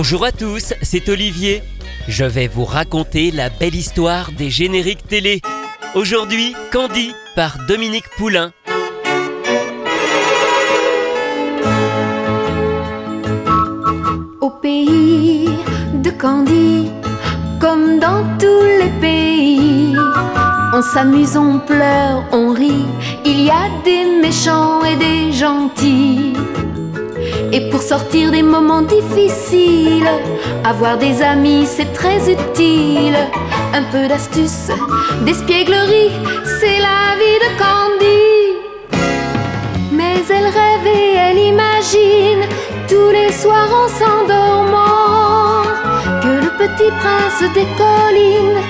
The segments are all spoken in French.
Bonjour à tous, c'est Olivier. Je vais vous raconter la belle histoire des génériques télé. Aujourd'hui, Candy par Dominique Poulain. Au pays de Candy, comme dans tous les pays, on s'amuse, on pleure, on rit. Il y a des méchants et des gentils. Et pour sortir des moments difficiles, avoir des amis c'est très utile. Un peu d'astuce, d'espièglerie, c'est la vie de Candy. Mais elle rêve et elle imagine tous les soirs en s'endormant que le petit prince des collines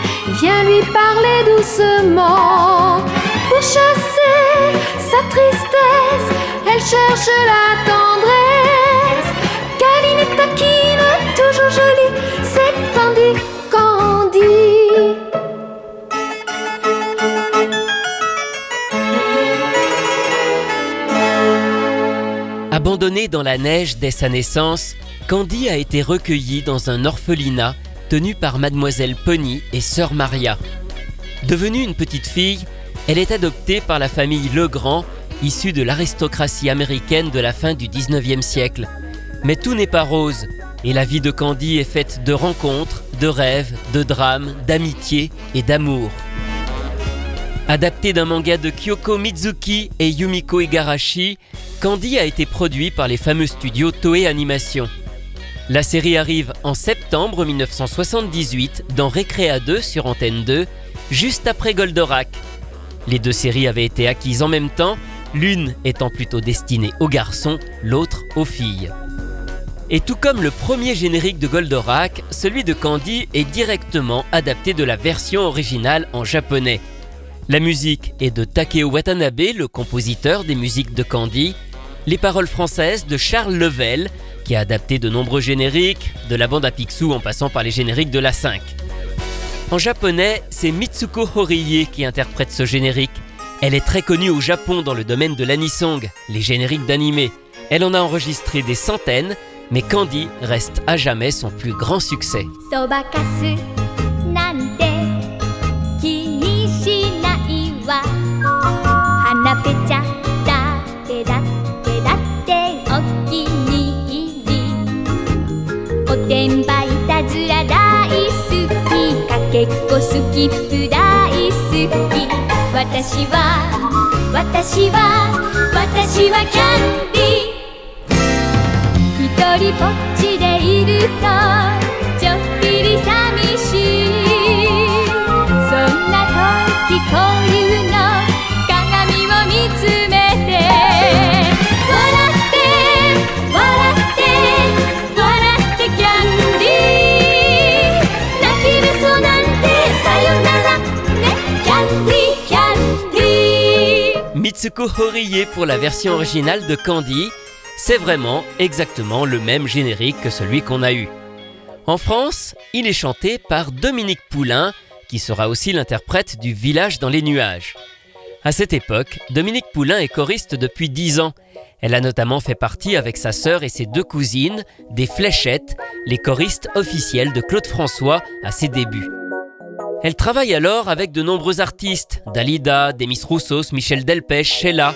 vient lui parler doucement. Pour chasser sa tristesse, elle cherche la tendresse. Abandonnée dans la neige dès sa naissance, Candy a été recueillie dans un orphelinat tenu par mademoiselle Pony et sœur Maria. Devenue une petite fille, elle est adoptée par la famille Legrand, issue de l'aristocratie américaine de la fin du 19e siècle. Mais tout n'est pas rose, et la vie de Candy est faite de rencontres, de rêves, de drames, d'amitié et d'amour. Adapté d'un manga de Kyoko Mizuki et Yumiko Igarashi, Candy a été produit par les fameux studios Toei Animation. La série arrive en septembre 1978 dans Recrea 2 sur Antenne 2, juste après Goldorak. Les deux séries avaient été acquises en même temps, l'une étant plutôt destinée aux garçons, l'autre aux filles. Et tout comme le premier générique de Goldorak, celui de Candy est directement adapté de la version originale en japonais. La musique est de Takeo Watanabe, le compositeur des musiques de Candy, les paroles françaises de Charles Level, qui a adapté de nombreux génériques, de la bande à Picsou en passant par les génériques de la 5. En japonais, c'est Mitsuko Horie qui interprète ce générique. Elle est très connue au Japon dans le domaine de l'anisong, les génériques d'animé. Elle en a enregistré des centaines, mais Candy reste à jamais son plus grand succès. そ花ぺちゃだってだってだってお気に入りおてんばいたずら大好きかけっこスキップ大好き私は私は私はキャンディー一人ぼっちでいるとちょっぴり寂しいそんな時こういうの Mitsuko Horie pour la version originale de Candy, c'est vraiment exactement le même générique que celui qu'on a eu. En France, il est chanté par Dominique Poulain, qui sera aussi l'interprète du Village dans les nuages. À cette époque, Dominique Poulain est choriste depuis 10 ans. Elle a notamment fait partie avec sa sœur et ses deux cousines des Fléchettes, les choristes officiels de Claude François à ses débuts. Elle travaille alors avec de nombreux artistes, Dalida, Demis Roussos, Michel Delpech, Sheila,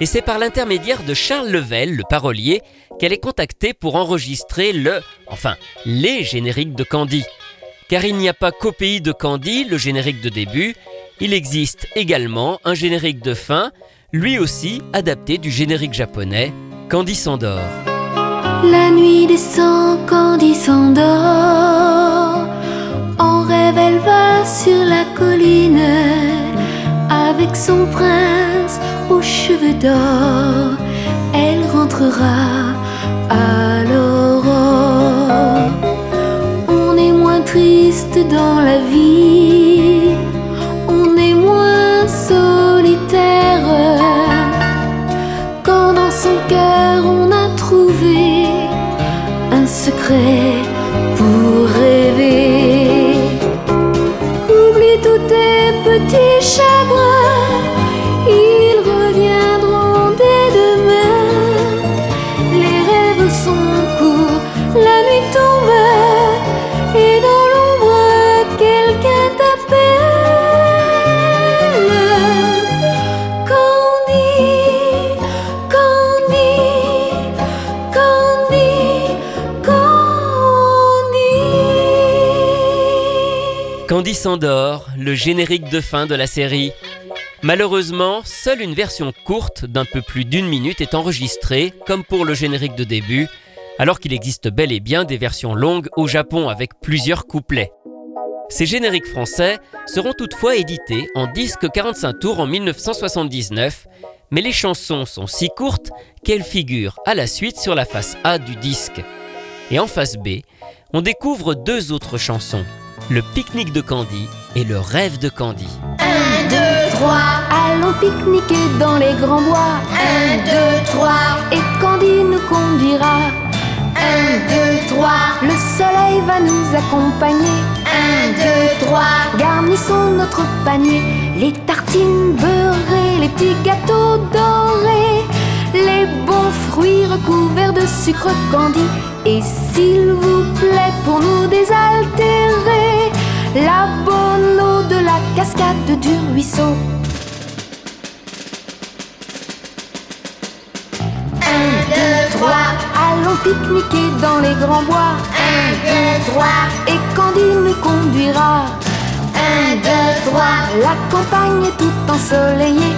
et c'est par l'intermédiaire de Charles Level, le parolier, qu'elle est contactée pour enregistrer le, enfin, les génériques de Candy. Car il n'y a pas qu'au pays de Candy le générique de début, il existe également un générique de fin, lui aussi adapté du générique japonais, Candy s'endort. La nuit descend, Candy s'endort. Elle va sur la colline avec son prince aux cheveux d'or. Elle rentrera à l'aurore. On est moins triste dans la vie, s'endort, le générique de fin de la série. Malheureusement, seule une version courte d'un peu plus d'une minute est enregistrée, comme pour le générique de début, alors qu'il existe bel et bien des versions longues au Japon avec plusieurs couplets. Ces génériques français seront toutefois édités en disque 45 tours en 1979, mais les chansons sont si courtes qu'elles figurent à la suite sur la face A du disque. Et en face B, on découvre deux autres chansons, Le pique-nique de Candy et Le rêve de Candy. 1, 2, 3, allons pique-niquer dans les grands bois. 1, 2, 3, et Candy nous conduira. 1, 2, 3, le soleil va nous accompagner. 1, 2, 3, garnissons notre panier. Les tartines beurrées, les petits gâteaux dorés, les bons fruits recouverts de sucre candy. Et s'il vous plaît, pour nous désaltérer, la bonne eau de la cascade du ruisseau. 1, 2, 3, allons pique-niquer dans les grands bois. 1, 2, 3, et Candy nous conduira. 1, 2, 3, la campagne est toute ensoleillée.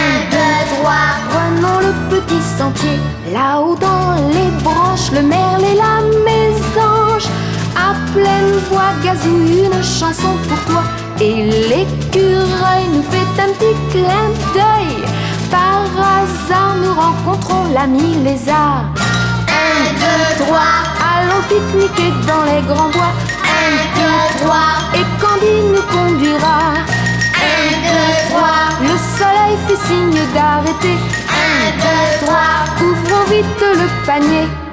1, 2, 3, prenons le petit sentier. Là-haut dans les branches, le merle et la mésange. À pleine voix gazouille une chanson pour toi. Et l'écureuil nous fait un petit clin d'œil. Par hasard, nous rencontrons l'ami lézard. 1, 2, 3, allons pique-niquer dans les grands bois. 1, 2, 3, et Candy nous conduira. 1, 2, 3, le soleil fait signe d'arrêter. 1, 2, 3, ouvrons vite le panier.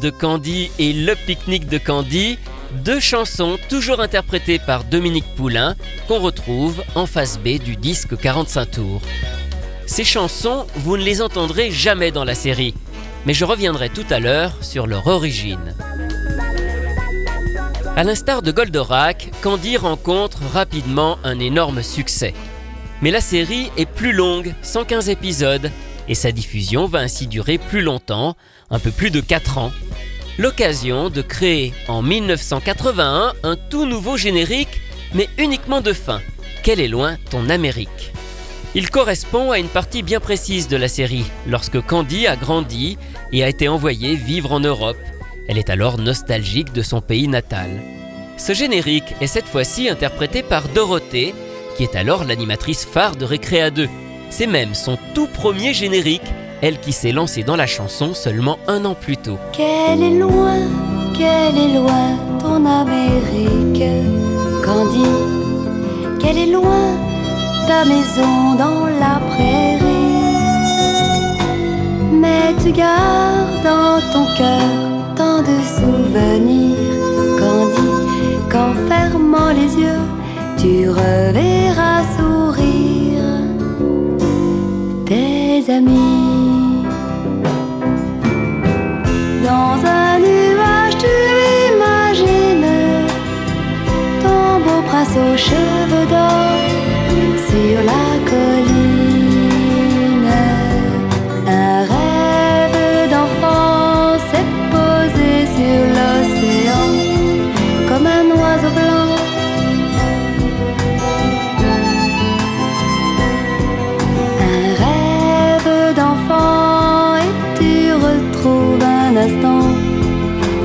De Candy et Le pique-nique de Candy, deux chansons toujours interprétées par Dominique Poulain qu'on retrouve en face B du disque 45 tours. Ces chansons, vous ne les entendrez jamais dans la série, mais je reviendrai tout à l'heure sur leur origine. À l'instar de Goldorak, Candy rencontre rapidement un énorme succès. Mais la série est plus longue, 115 épisodes, et sa diffusion va ainsi durer plus longtemps, un peu plus de 4 ans. L'occasion de créer en 1981 un tout nouveau générique, mais uniquement de fin. Quel est loin ton Amérique? Il correspond à une partie bien précise de la série, lorsque Candy a grandi et a été envoyée vivre en Europe. Elle est alors nostalgique de son pays natal. Ce générique est cette fois-ci interprété par Dorothée, qui est alors l'animatrice phare de Récréa 2. C'est même son tout premier générique, elle qui s'est lancée dans la chanson seulement un an plus tôt. Quel est loin, quel est loin ton Amérique, Candy. Quel est loin ta maison dans la prairie. Mais tu gardes dans ton cœur tant de souvenirs, Candy. Qu'en fermant les yeux, tu reverras sourire Dans un nuage, tu imagines ton beau prince au.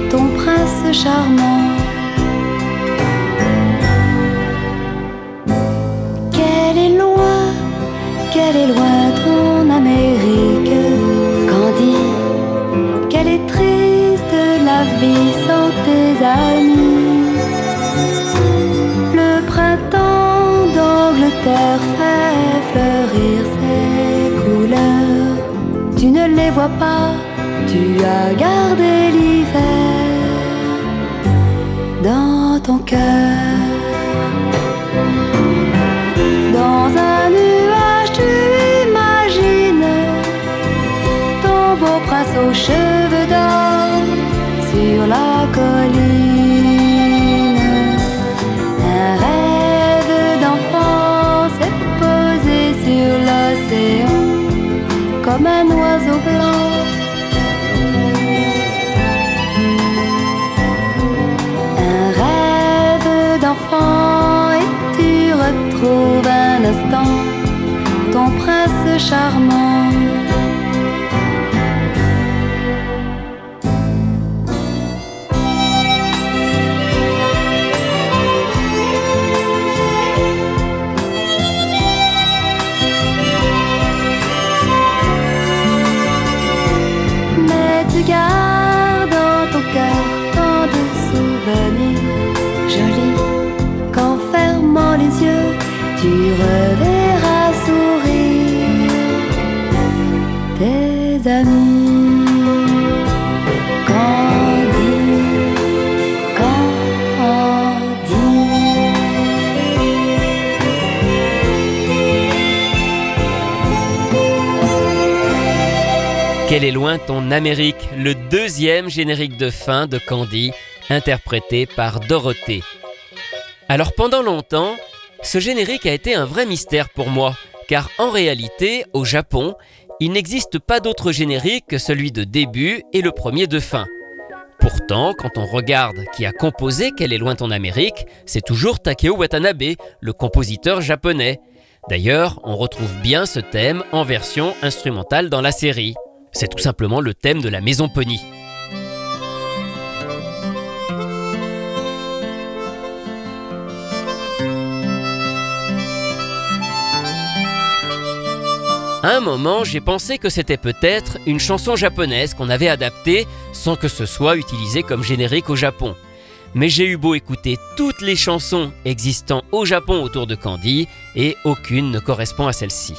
Ton prince charmant. Qu'elle est loin, qu'elle est loin ton Amérique, Candy, qu'elle est triste la vie sans tes amis. Le printemps d'Angleterre fait fleurir ses couleurs, tu ne les vois pas as gardé l'hiver dans ton cœur. Quel est loin ton Amérique, le deuxième générique de fin de Candy, interprété par Dorothée. Alors pendant longtemps, ce générique a été un vrai mystère pour moi, car en réalité, au Japon, il n'existe pas d'autre générique que celui de début et le premier de fin. Pourtant, quand on regarde qui a composé Quel est loin ton Amérique, c'est toujours Takeo Watanabe, le compositeur japonais. D'ailleurs, on retrouve bien ce thème en version instrumentale dans la série. C'est tout simplement le thème de la maison Pony. Un moment, j'ai pensé que c'était peut-être une chanson japonaise qu'on avait adaptée sans que ce soit utilisé comme générique au Japon. Mais j'ai eu beau écouter toutes les chansons existant au Japon autour de Candy et aucune ne correspond à celle-ci.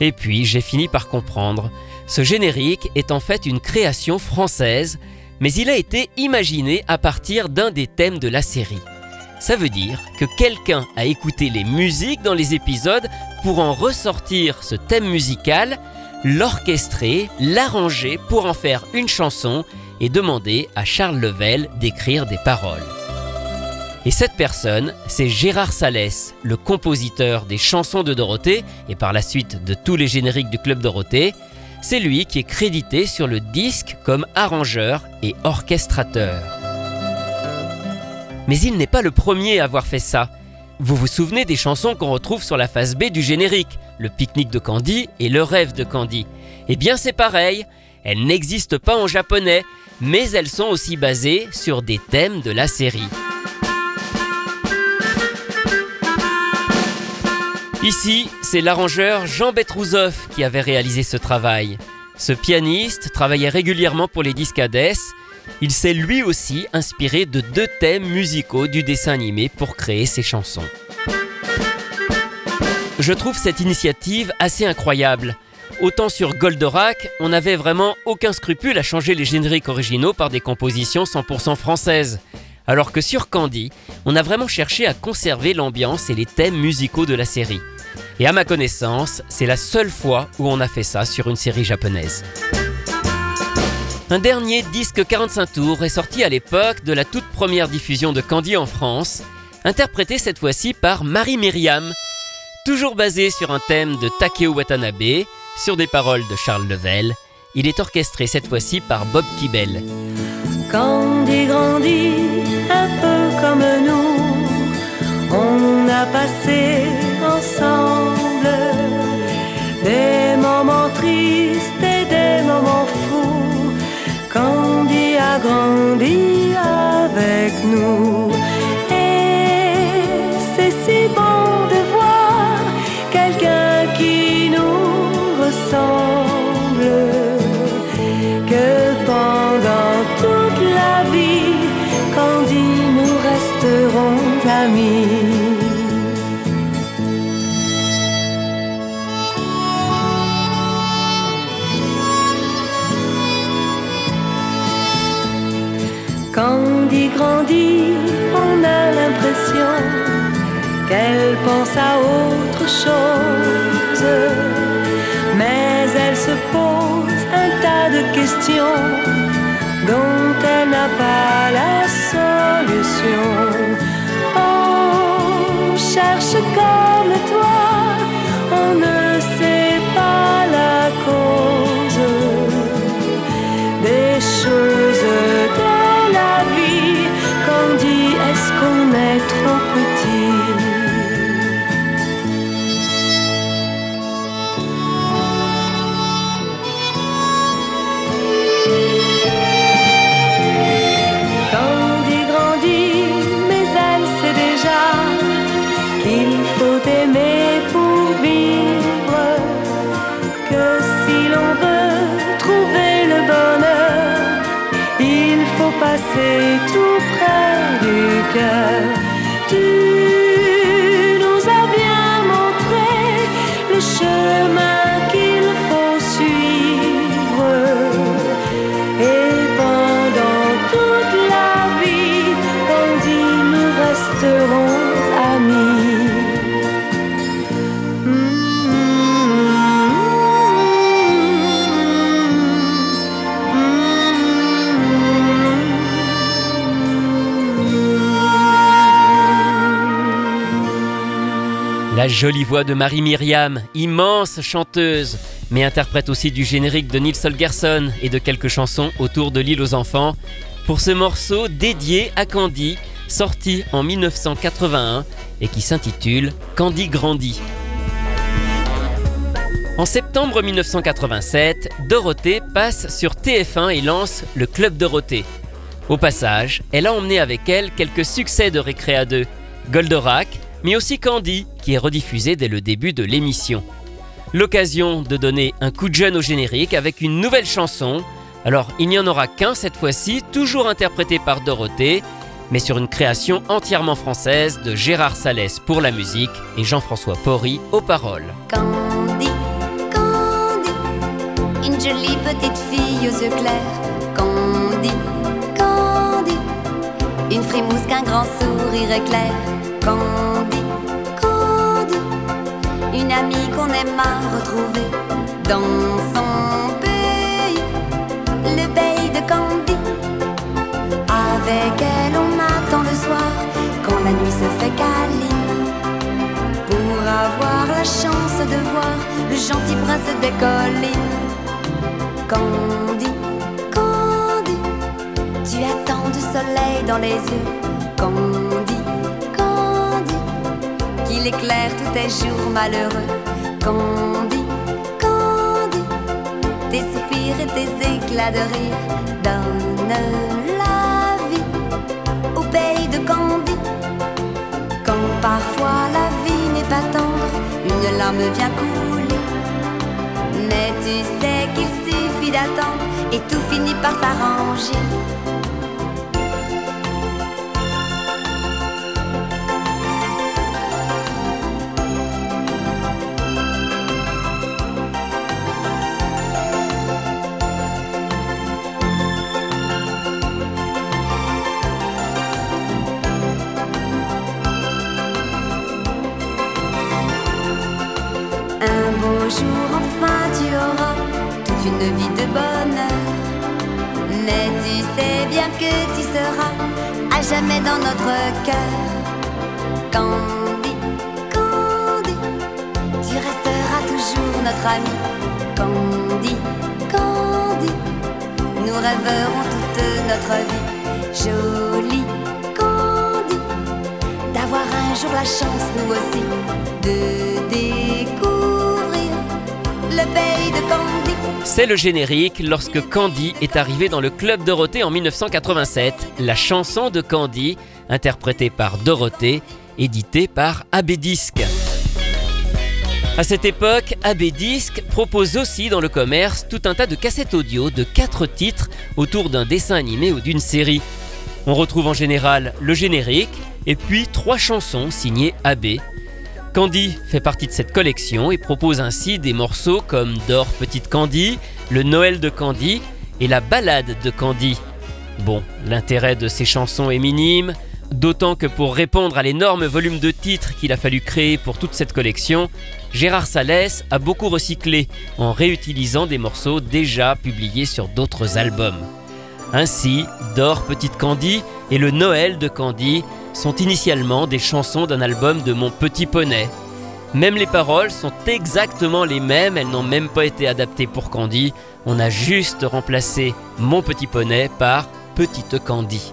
Et puis j'ai fini par comprendre, ce générique est en fait une création française, mais il a été imaginé à partir d'un des thèmes de la série. Ça veut dire que quelqu'un a écouté les musiques dans les épisodes pour en ressortir ce thème musical, l'orchestrer, l'arranger pour en faire une chanson et demander à Charles Level d'écrire des paroles. Et cette personne, c'est Gérard Salès, le compositeur des chansons de Dorothée et par la suite de tous les génériques du Club Dorothée. C'est lui qui est crédité sur le disque comme arrangeur et orchestrateur. Mais il n'est pas le premier à avoir fait ça. Vous vous souvenez des chansons qu'on retrouve sur la face B du générique, le pique-nique de Candy et le rêve de Candy Eh bien c'est pareil, elles n'existent pas en japonais, mais elles sont aussi basées sur des thèmes de la série. Ici, c'est l'arrangeur Jean Betrouzoff qui avait réalisé ce travail. Ce pianiste travaillait régulièrement pour les discades il s'est lui aussi inspiré de deux thèmes musicaux du dessin animé pour créer ses chansons. Je trouve cette initiative assez incroyable. Autant sur Goldorak, on n'avait vraiment aucun scrupule à changer les génériques originaux par des compositions 100% françaises. Alors que sur Candy, on a vraiment cherché à conserver l'ambiance et les thèmes musicaux de la série. Et à ma connaissance, c'est la seule fois où on a fait ça sur une série japonaise. Un dernier disque 45 tours est sorti à l'époque de la toute première diffusion de Candy en France, interprété cette fois-ci par Marie Myriam, toujours basé sur un thème de Takeo Watanabe, sur des paroles de Charles Level. Il est orchestré cette fois-ci par Bob Kibel. Candy grandit un peu comme nous, on a passé ensemble des moments tristes et des moments fous quand grandi avec nous. Candy grandit, on a l'impression qu'elle pense à autre chose. Mais elle se pose un tas de questions dont elle n'a pas La jolie voix de Marie-Myriam, immense chanteuse, mais interprète aussi du générique de Nils Holgersson et de quelques chansons autour de l'île aux enfants, pour ce morceau dédié à Candy, sorti en 1981 et qui s'intitule Candy grandit. En septembre 1987, Dorothée passe sur TF1 et lance le Club Dorothée. Au passage, elle a emmené avec elle quelques succès de Récréa 2, Goldorak, mais aussi Candy, qui est rediffusé dès le début de l'émission. L'occasion de donner un coup de jeune au générique avec une nouvelle chanson. Alors, il n'y en aura qu'un cette fois-ci, toujours interprété par Dorothée, mais sur une création entièrement française de Gérard Salès pour la musique et Jean-François Porry aux paroles. Candy, Candy, une jolie petite fille aux yeux clairs. Candy, Candy, une frimousse qu'un grand sourire éclaire. Candy, Candy, une amie qu'on aime à retrouver dans son pays, le pays de Candy. Avec elle, on attend le soir quand la nuit se fait câline pour avoir la chance de voir le gentil prince des collines. Candy, Candy, tu tant de soleil dans les yeux. Qu'il éclaire tous tes jours malheureux. Candy, Candy, tes soupirs et tes éclats de rire donnent la vie au pays de Candy. Quand parfois la vie n'est pas tendre, une larme vient couler. Mais tu sais qu'il suffit d'attendre et tout finit par s'arranger. Que tu seras à jamais dans notre cœur. Candy, Candy, tu resteras toujours notre ami. Candy, Candy, nous rêverons toute notre vie. Jolie Candy, d'avoir un jour la chance, nous aussi, de découvrir le pays. C'est le générique lorsque Candy est arrivé dans le club Dorothée en 1987, la chanson de Candy, interprétée par Dorothée, éditée par AB Disque. À cette époque, AB Disc propose aussi dans le commerce tout un tas de cassettes audio de 4 titres autour d'un dessin animé ou d'une série. On retrouve en général le générique et puis trois chansons signées AB. Candy fait partie de cette collection et propose ainsi des morceaux comme Dors Petite Candy, Le Noël de Candy et La Ballade de Candy. Bon, l'intérêt de ces chansons est minime, D'autant que pour répondre à l'énorme volume de titres qu'il a fallu créer pour toute cette collection, Gérard Salès a beaucoup recyclé en réutilisant des morceaux déjà publiés sur d'autres albums. Ainsi, Dors Petite Candy et le Noël de Candy sont initialement des chansons d'un album de Mon Petit Poney. Même les paroles sont exactement les mêmes, elles n'ont même pas été adaptées pour Candy, on a juste remplacé Mon Petit Poney par Petite Candy.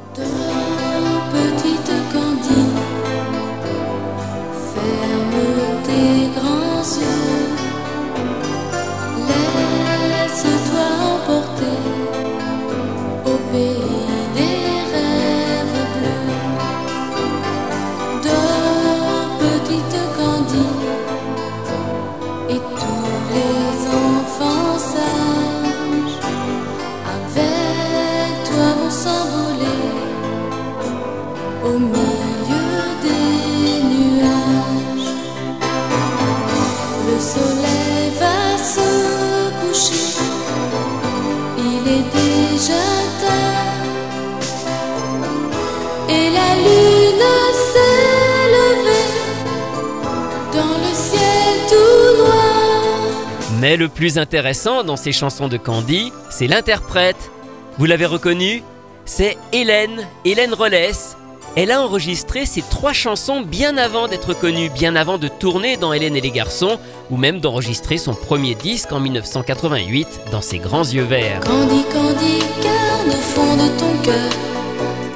Mais le plus intéressant dans ces chansons de Candy, c'est l'interprète. Vous l'avez reconnu? C'est Hélène, Hélène Rollès. Elle a enregistré ces trois chansons bien avant d'être connue, bien avant de tourner dans Hélène et les garçons, ou même d'enregistrer son premier disque en 1988 dans ses grands yeux verts. Candy, Candy, au fond de ton cœur.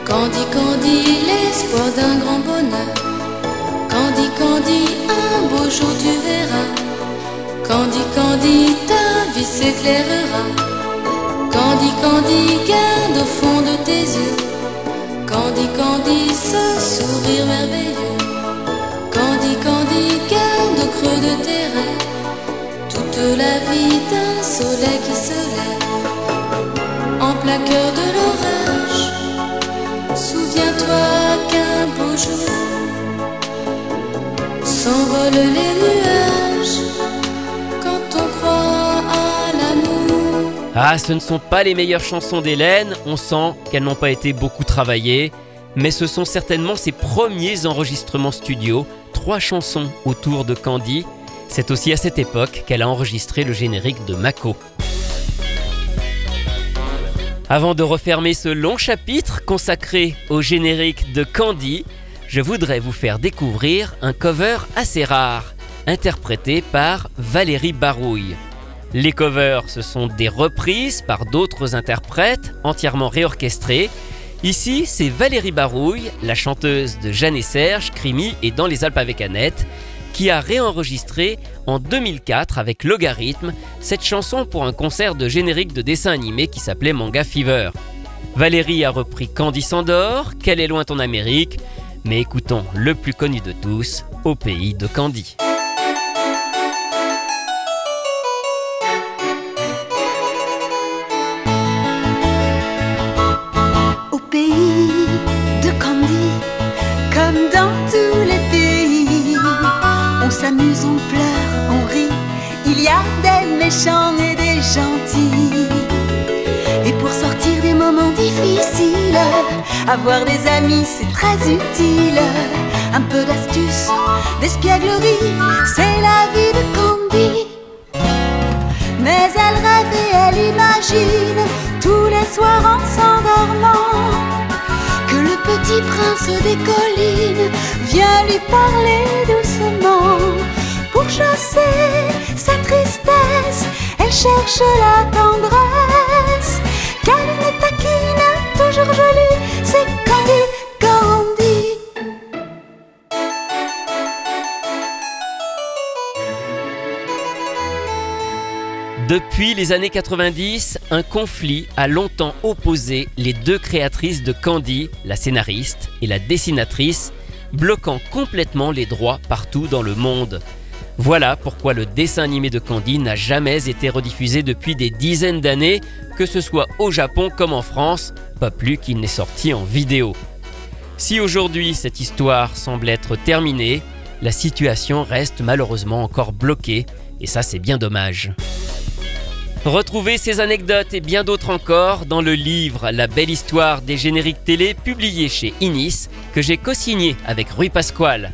Candy, Candy, l'espoir d'un grand bonheur. Candy, Candy, un beau jour tu verras vie s'éclairera. Candy, Candy, garde au fond de tes yeux. Candy, Candy, ce sourire merveilleux. Candy, Candy, garde au creux de tes rêves. Toute la vie d'un soleil qui se lève. En plein de l'orage. Souviens-toi qu'un beau jour s'envolent les nuages. Ah, ce ne sont pas les meilleures chansons d'Hélène, on sent qu'elles n'ont pas été beaucoup travaillées, mais ce sont certainement ses premiers enregistrements studio, trois chansons autour de Candy. C'est aussi à cette époque qu'elle a enregistré le générique de Mako. Avant de refermer ce long chapitre consacré au générique de Candy, je voudrais vous faire découvrir un cover assez rare, interprété par Valérie Barouille. Les covers, ce sont des reprises par d'autres interprètes entièrement réorchestrées. Ici, c'est Valérie Barouille, la chanteuse de Jeanne et Serge, Crimi et Dans les Alpes avec Annette, qui a réenregistré en 2004 avec Logarithme cette chanson pour un concert de générique de dessin animé qui s'appelait Manga Fever. Valérie a repris Candy Sandor, Quelle est loin ton Amérique, mais écoutons le plus connu de tous, Au pays de Candy. Méchants et des gentils. Et pour sortir des moments difficiles, avoir des amis c'est très utile. Un peu d'astuce, d'espièglerie, c'est la vie de Candy. Mais elle rêve et elle imagine tous les soirs en s'endormant que le petit prince des collines vient lui parler doucement pour chasser sa tristesse. Elle cherche la tendresse, car une taquine toujours jolie, c'est Candy, Candy. Depuis les années 90, un conflit a longtemps opposé les deux créatrices de Candy, la scénariste et la dessinatrice, bloquant complètement les droits partout dans le monde. Voilà pourquoi le dessin animé de Candy n'a jamais été rediffusé depuis des dizaines d'années, que ce soit au Japon comme en France, pas plus qu'il n'est sorti en vidéo. Si aujourd'hui cette histoire semble être terminée, la situation reste malheureusement encore bloquée, et ça c'est bien dommage. Retrouvez ces anecdotes et bien d'autres encore dans le livre La belle histoire des génériques télé publié chez Inis que j'ai co-signé avec Rui Pasquale.